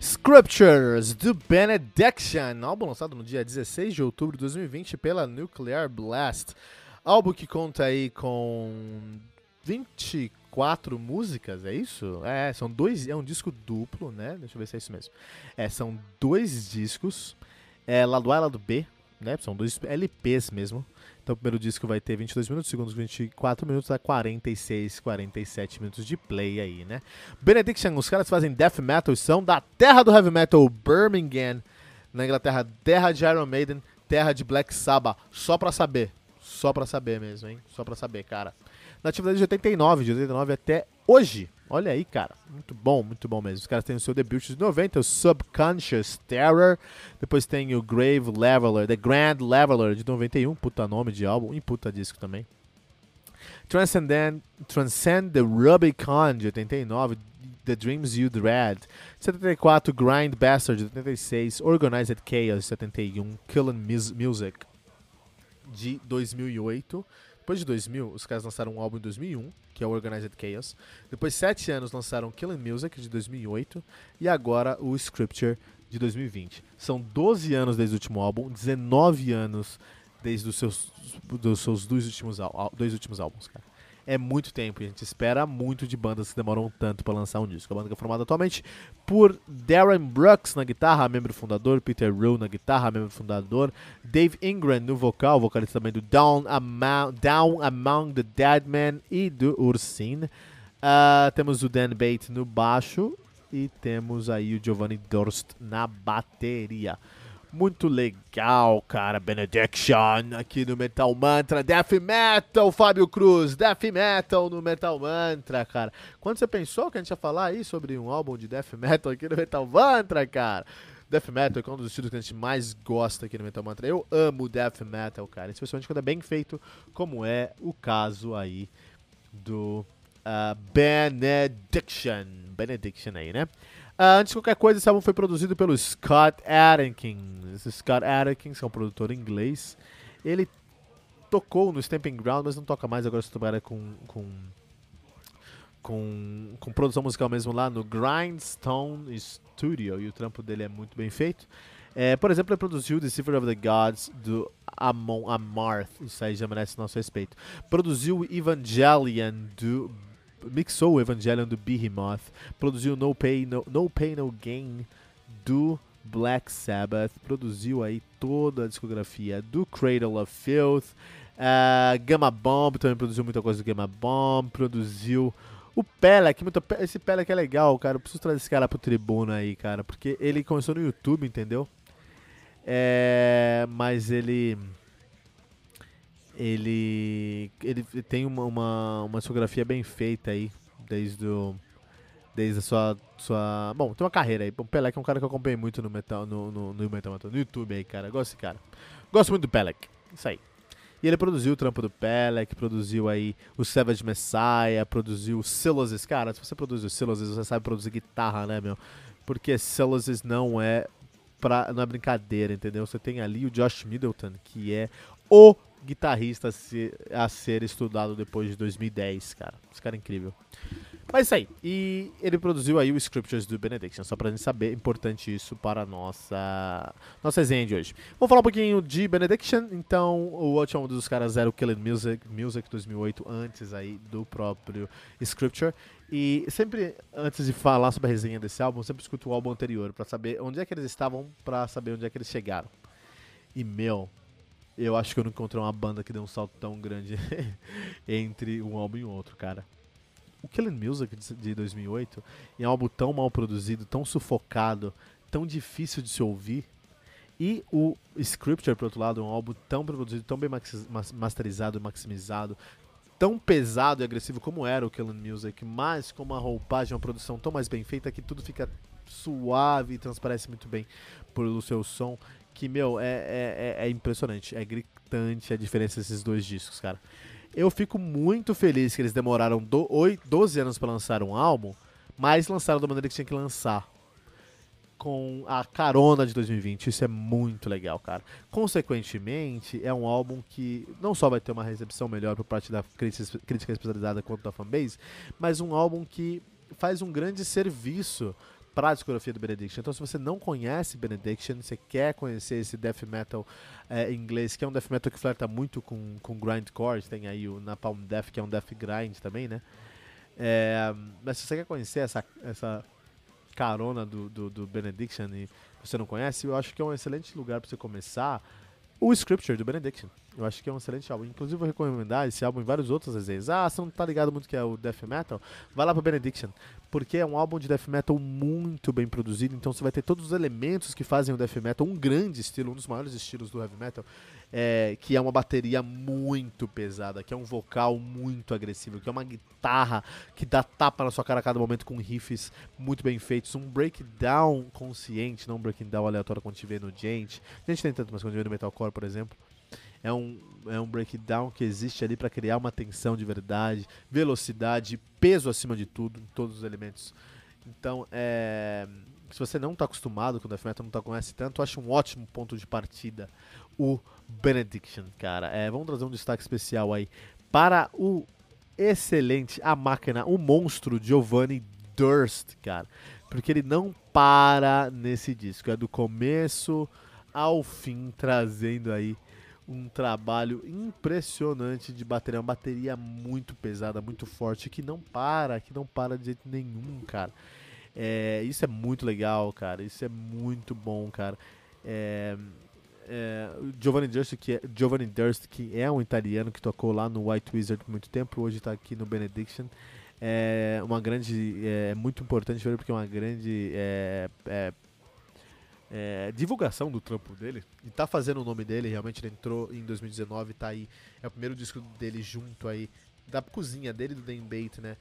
Scriptures do Benediction, álbum lançado no dia 16 de outubro de 2020 pela Nuclear Blast. Álbum que conta aí com 24 músicas, é isso? É, são dois, é um disco duplo, né? Deixa eu ver se é isso mesmo. É, são dois discos, é, lado A e lado B, né? São dois LPs mesmo. Então o primeiro disco vai ter 22 minutos, o segundo 24 minutos, dá 46, 47 minutos de play aí, né? Benediction, os caras fazem death metal, são da terra do heavy metal, Birmingham, na Inglaterra, terra de Iron Maiden, terra de Black Sabbath, só pra saber, só pra saber mesmo, hein? Só pra saber, cara. Na atividade de 89, de 89 até hoje, Olha aí, cara. Muito bom, muito bom mesmo. Os caras têm o seu debut de 90, o Subconscious Terror. Depois tem o Grave Leveler, The Grand Leveler de 91. Puta nome de álbum e puta disco também. Transcendent, Transcend the Rubicon de 89. The Dreams You Dread. 74, Grind Bastard de 86. Organized Chaos de 71. Killing Music de 2008. Depois de 2000, os caras lançaram um álbum em 2001, que é o Organized Chaos. Depois, sete anos, lançaram Killing Music, de 2008. E agora, o Scripture, de 2020. São 12 anos desde o último álbum, 19 anos desde os seus, dos seus dois últimos, dois últimos álbuns, cara é muito tempo. A gente espera muito de bandas que demoram tanto para lançar um disco. A banda é formada atualmente por Darren Brooks na guitarra, membro fundador, Peter Rowe na guitarra, membro fundador, Dave Ingram no vocal, vocalista também do Down, Among, Down Among the Dead Men e do Ursin. Uh, temos o Dan Bate no baixo e temos aí o Giovanni Dorst na bateria. Muito legal, cara. Benediction aqui no Metal Mantra. Death Metal, Fábio Cruz. Death Metal no Metal Mantra, cara. Quando você pensou que a gente ia falar aí sobre um álbum de Death Metal aqui no Metal Mantra, cara? Death Metal é um dos estilos que a gente mais gosta aqui no Metal Mantra. Eu amo Death Metal, cara. Especialmente quando é bem feito, como é o caso aí do uh, Benediction. Benediction aí, né? Uh, antes de qualquer coisa, esse álbum foi produzido pelo Scott Adkins. Scott Adkins, é um produtor inglês. Ele tocou no Stamping Ground, mas não toca mais, agora se trabalha com, com, com, com produção musical mesmo lá no Grindstone Studio, e o trampo dele é muito bem feito. É, por exemplo, ele produziu Deceiver of the Gods do Amon Amarth, isso aí já merece nosso respeito. Produziu Evangelion do mixou o Evangelion do Behemoth, produziu No Pay No, no, Pay, no Gain do Black Sabbath, produziu aí toda a discografia do Cradle of Filth, uh, Gamma Bomb também produziu muita coisa do Gamma Bomb, produziu o Pelek, muito, esse Pelek é legal, cara, eu preciso trazer esse cara pro tribuna aí, cara, porque ele começou no YouTube, entendeu? É, mas ele ele, ele tem uma, uma, uma discografia bem feita aí, desde o, desde a sua, sua. Bom, tem uma carreira aí. O Pelec é um cara que eu acompanhei muito no metal, no, no, no, metal, no YouTube aí, cara. Gosto desse cara. Gosto muito do Pelec. Isso aí. E ele produziu o trampo do Pelec, produziu aí o Savage Messiah, produziu o Silas. Cara, se você produz o Silas, você sabe produzir guitarra, né, meu? Porque Silas não é pra, não é brincadeira, entendeu? Você tem ali o Josh Middleton, que é o guitarrista a ser estudado depois de 2010, cara. Esse cara é incrível. Mas isso aí. E ele produziu aí o Scriptures do Benediction, só pra gente saber, importante isso para a nossa, nossa resenha de hoje. Vamos falar um pouquinho de Benediction. Então, o último dos caras era o Killing Music, Music 2008, antes aí do próprio Scripture. E sempre, antes de falar sobre a resenha desse álbum, sempre escuto o álbum anterior para saber onde é que eles estavam, para saber onde é que eles chegaram. E, meu, eu acho que eu não encontrei uma banda que deu um salto tão grande entre um álbum e outro, cara. O Killing Music de 2008 é um álbum tão mal produzido, tão sufocado, tão difícil de se ouvir. E o Scripture, por outro lado, é um álbum tão produzido, tão bem masterizado, maximizado, tão pesado e agressivo como era o Killing Music, mas com uma roupagem, uma produção tão mais bem feita que tudo fica suave e transparece muito bem pelo seu som. Que, meu, é, é, é, é impressionante, é gritante a diferença desses dois discos, cara. Eu fico muito feliz que eles demoraram do, 8, 12 anos para lançar um álbum, mas lançaram da maneira que tinha que lançar. Com a carona de 2020. Isso é muito legal, cara. Consequentemente, é um álbum que não só vai ter uma recepção melhor por parte da crítica especializada quanto da fanbase, mas um álbum que faz um grande serviço para a discografia do Benediction. Então, se você não conhece Benediction, você quer conhecer esse death metal é, inglês, que é um death metal que flerta muito com, com grindcore, tem aí o Napalm Death, que é um death grind também, né? É, mas se você quer conhecer essa, essa carona do, do, do Benediction e você não conhece, eu acho que é um excelente lugar para você começar o Scripture do Benediction. Eu acho que é um excelente álbum. Inclusive, vou recomendar esse álbum em vários outros desenhos. Ah, você não tá ligado muito que é o Death Metal? Vai lá pro Benediction. Porque é um álbum de Death Metal muito bem produzido. Então você vai ter todos os elementos que fazem o Death Metal. Um grande estilo, um dos maiores estilos do Heavy Metal. É, que é uma bateria muito pesada, que é um vocal muito agressivo, que é uma guitarra que dá tapa na sua cara a cada momento com riffs muito bem feitos. Um breakdown consciente, não um breakdown aleatório como a gente vê no Gente. A gente tem tanto, mas quando a gente vê no Metalcore, por exemplo é um, é um breakdown que existe ali para criar uma tensão de verdade, velocidade, peso acima de tudo, em todos os elementos. Então, é, se você não está acostumado com o Death Metal, não tá, conhece tanto, acho um ótimo ponto de partida o Benediction, cara. É, vamos trazer um destaque especial aí para o excelente, a máquina, o monstro Giovanni Durst, cara. Porque ele não para nesse disco, é do começo ao fim, trazendo aí um trabalho impressionante de bateria, uma bateria muito pesada, muito forte, que não para, que não para de jeito nenhum, cara. É, isso é muito legal, cara. Isso é muito bom, cara. É, é, Giovanni Durst, que é, Giovanni Durst, que é um italiano que tocou lá no White Wizard por muito tempo, hoje está aqui no Benediction. É uma grande, é muito importante ver porque é uma grande é, é, é, divulgação do trampo dele e tá fazendo o nome dele. Realmente ele entrou em 2019, tá aí. É o primeiro disco dele junto aí, da cozinha dele do Dan Bate, né?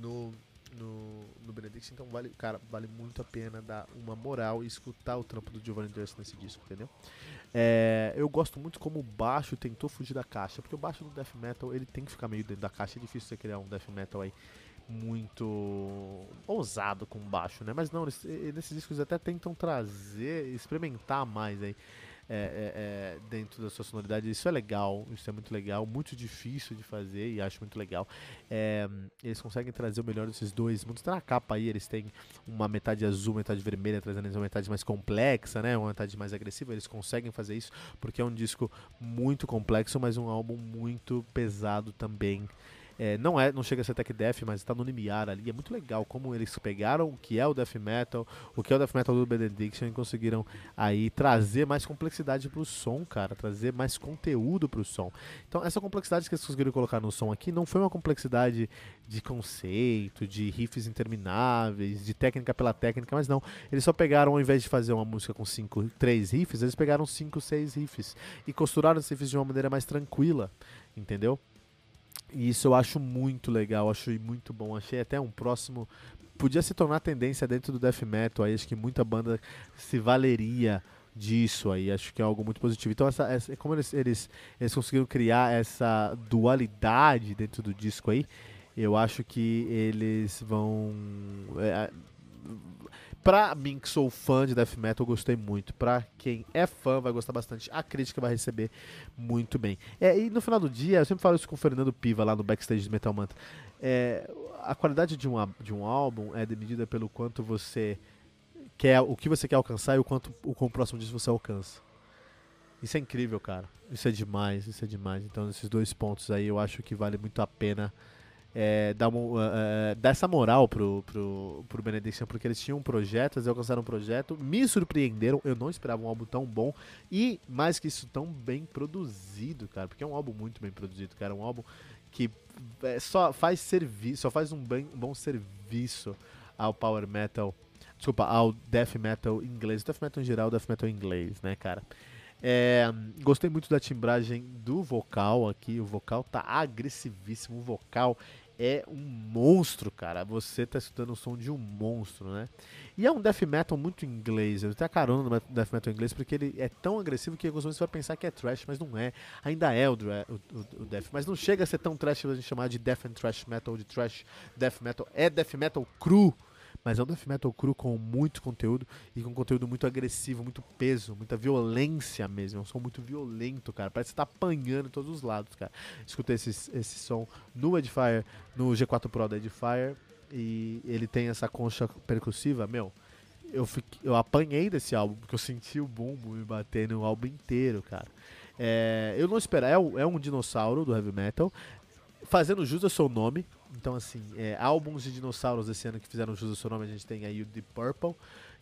No, no, no Benedict. Então vale, cara, vale muito a pena dar uma moral e escutar o trampo do Giovanni Durst nesse disco, entendeu? É, eu gosto muito como o baixo tentou fugir da caixa, porque o baixo do death metal ele tem que ficar meio dentro da caixa. É difícil você criar um death metal aí muito ousado com baixo, né? Mas não, nesses discos até tentam trazer, experimentar mais aí. É, é, é, dentro da sua sonoridade. Isso é legal, isso é muito legal, muito difícil de fazer e acho muito legal. É, eles conseguem trazer o melhor desses dois mundos. Tá na capa aí, eles têm uma metade azul, metade vermelha, trazendo uma metade mais complexa, né? Uma metade mais agressiva. Eles conseguem fazer isso porque é um disco muito complexo, mas um álbum muito pesado também. É, não é, não chega a ser tech death, mas está no limiar ali. É muito legal como eles pegaram o que é o death metal, o que é o death metal do Benediction e conseguiram aí trazer mais complexidade para o som, cara, trazer mais conteúdo para o som. Então essa complexidade que eles conseguiram colocar no som aqui não foi uma complexidade de conceito, de riffs intermináveis, de técnica pela técnica, mas não. Eles só pegaram, ao invés de fazer uma música com cinco, três riffs, eles pegaram cinco, seis riffs e costuraram esses riffs de uma maneira mais tranquila, entendeu? E isso eu acho muito legal, acho muito bom. Achei até um próximo. Podia se tornar tendência dentro do death metal. Aí acho que muita banda se valeria disso aí. Acho que é algo muito positivo. Então, essa, essa como eles, eles, eles conseguiram criar essa dualidade dentro do disco aí, eu acho que eles vão. É, Pra mim, que sou fã de death metal, eu gostei muito. Pra quem é fã, vai gostar bastante. A crítica vai receber muito bem. É, e no final do dia, eu sempre falo isso com o Fernando Piva lá no backstage de Metal Mantra. É, a qualidade de um, de um álbum é medida pelo quanto você quer, o que você quer alcançar e o quanto o, próximo disco você alcança. Isso é incrível, cara. Isso é demais, isso é demais. Então, esses dois pontos aí eu acho que vale muito a pena é, dar, uh, dar essa moral pro, pro, pro Benediction, porque eles tinham um projeto, eles alcançaram um projeto, me surpreenderam, eu não esperava um álbum tão bom e, mais que isso, tão bem produzido, cara, porque é um álbum muito bem produzido, cara, um álbum que é, só faz serviço, só faz um, bem, bom serviço ao power metal, desculpa, ao death metal inglês, death metal em geral, death metal inglês, né, cara. É, gostei muito da timbragem do vocal aqui. O vocal tá agressivíssimo. O vocal é um monstro, cara. Você tá escutando o som de um monstro, né? E é um death metal muito inglês. Eu tenho a carona no death metal inglês porque ele é tão agressivo que alguns vezes você vai pensar que é trash, mas não é. Ainda é o, o, o, death, mas não chega a ser tão trash pra gente chamar de death and trash metal, de trash death metal. É death metal cru mas é um death metal cru com muito conteúdo e com conteúdo muito agressivo, muito peso, muita violência mesmo. É um som muito violento, cara. Parece que tá apanhando em todos os lados, cara. Escutei esse, esse som no Edifier, no G4 Pro da Edifier, e ele tem essa concha percussiva, meu. Eu, fiquei, eu apanhei desse álbum, porque eu senti o bumbo me bater no álbum inteiro, cara. É, eu não esperava, é, é um dinossauro do heavy metal, fazendo jus ao seu nome, então, assim, é, álbuns de dinossauros esse ano que fizeram jus ao seu nome, a gente tem aí o Deep Purple,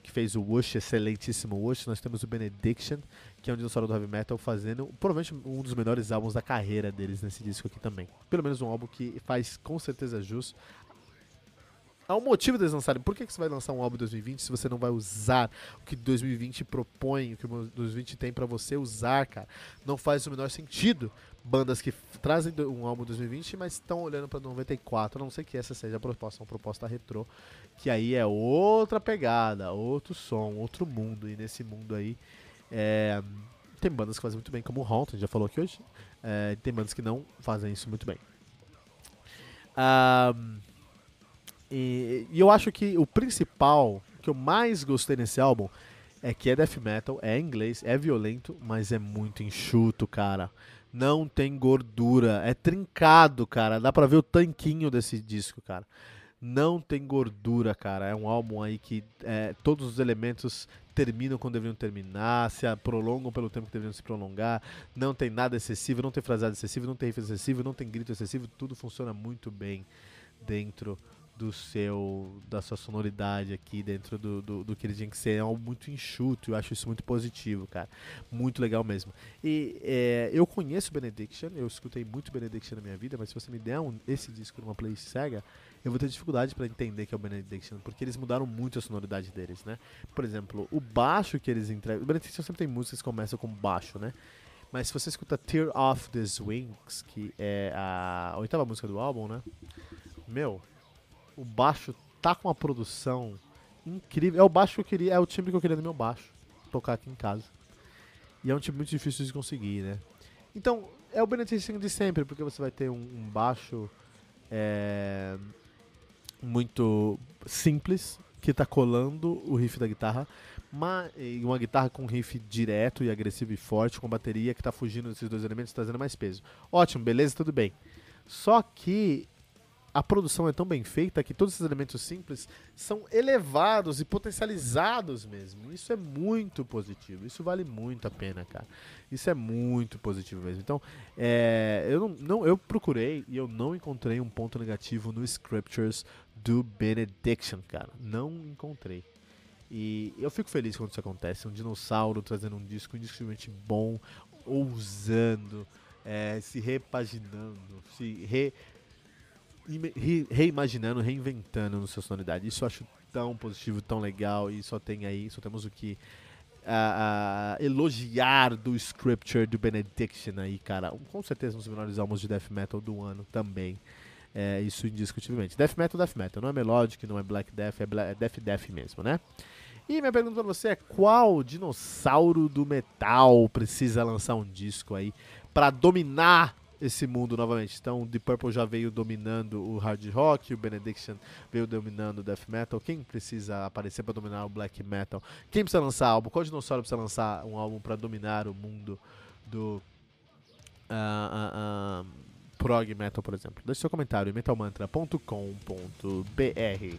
que fez o Wush, excelentíssimo Wush. Nós temos o Benediction, que é um dinossauro do heavy metal, fazendo provavelmente um dos melhores álbuns da carreira deles nesse disco aqui também. Pelo menos um álbum que faz com certeza jus Há um motivo deles lançarem. Por que, que você vai lançar um álbum em 2020 se você não vai usar o que 2020 propõe, o que 2020 tem para você usar, cara? Não faz o menor sentido. Bandas que trazem um álbum em 2020, mas estão olhando para 94, a não sei que essa seja a proposta, uma proposta retrô, que aí é outra pegada, outro som, outro mundo. E nesse mundo aí, é, tem bandas que fazem muito bem, como o Haunted, já falou aqui hoje. É, tem bandas que não fazem isso muito bem. Um, e, e, eu acho que o principal, que eu mais gostei nesse álbum, é que é death metal, é inglês, é violento, mas é muito enxuto, cara. Não tem gordura, é trincado, cara. Dá pra ver o tanquinho desse disco, cara. Não tem gordura, cara. É um álbum aí que é, todos os elementos terminam quando deveriam terminar, se prolongam pelo tempo que deveriam se prolongar. Não tem nada excessivo, não tem fraseado excessivo, não tem riff excessivo, não tem grito excessivo. Tudo funciona muito bem dentro do seu da sua sonoridade aqui dentro do, do, do, que ele tinha que ser é algo muito enxuto eu acho isso muito positivo cara. Muito legal mesmo. E é, eu conheço Benediction eu escutei muito Benediction na minha vida mas se você me der um, esse disco numa playlist Sega eu vou ter dificuldade para entender que é o Benediction porque eles mudaram muito a sonoridade deles né? Por exemplo o baixo que eles entregam o Benediction sempre tem músicas que começam com baixo né? Mas se você escuta Tear Off the Wings que é a oitava música do álbum né? Meu o baixo tá com uma produção incrível. É o baixo que eu queria, é o timbre que eu queria no meu baixo, tocar aqui em casa. E é um timbre muito difícil de conseguir, né? Então, é o benefício de sempre, porque você vai ter um, um baixo é, muito simples, que está colando o riff da guitarra, uma, uma guitarra com riff direto e agressivo e forte, com bateria que está fugindo desses dois elementos, trazendo mais peso. Ótimo, beleza, tudo bem. Só que a produção é tão bem feita que todos esses elementos simples são elevados e potencializados mesmo. Isso é muito positivo. Isso vale muito a pena, cara. Isso é muito positivo mesmo. Então, é, eu, não, não, eu procurei e eu não encontrei um ponto negativo no Scriptures do Benediction, cara. Não encontrei. E eu fico feliz quando isso acontece. Um dinossauro trazendo um disco indiscutivelmente bom, ousando, é, se repaginando, se re reimaginando, reinventando no sua sonoridade. Isso eu acho tão positivo, tão legal e só tem aí, só temos o que uh, uh, elogiar do Scripture do Benediction aí, cara. Com certeza um dos melhores álbuns de death metal do ano também. É, isso indiscutivelmente. Death metal, death metal. Não é melodic, não é black death, é, black, é death death mesmo, né? E minha pergunta pra você é qual dinossauro do metal precisa lançar um disco aí para dominar esse mundo novamente. Então, Deep Purple já veio dominando o hard rock, o Benediction veio dominando o death metal. Quem precisa aparecer para dominar o black metal? Quem precisa lançar álbum? Qual dinossauro precisa lançar um álbum para dominar o mundo do uh, uh, uh, prog metal, por exemplo? Deixe seu comentário em metalmantra.com.br.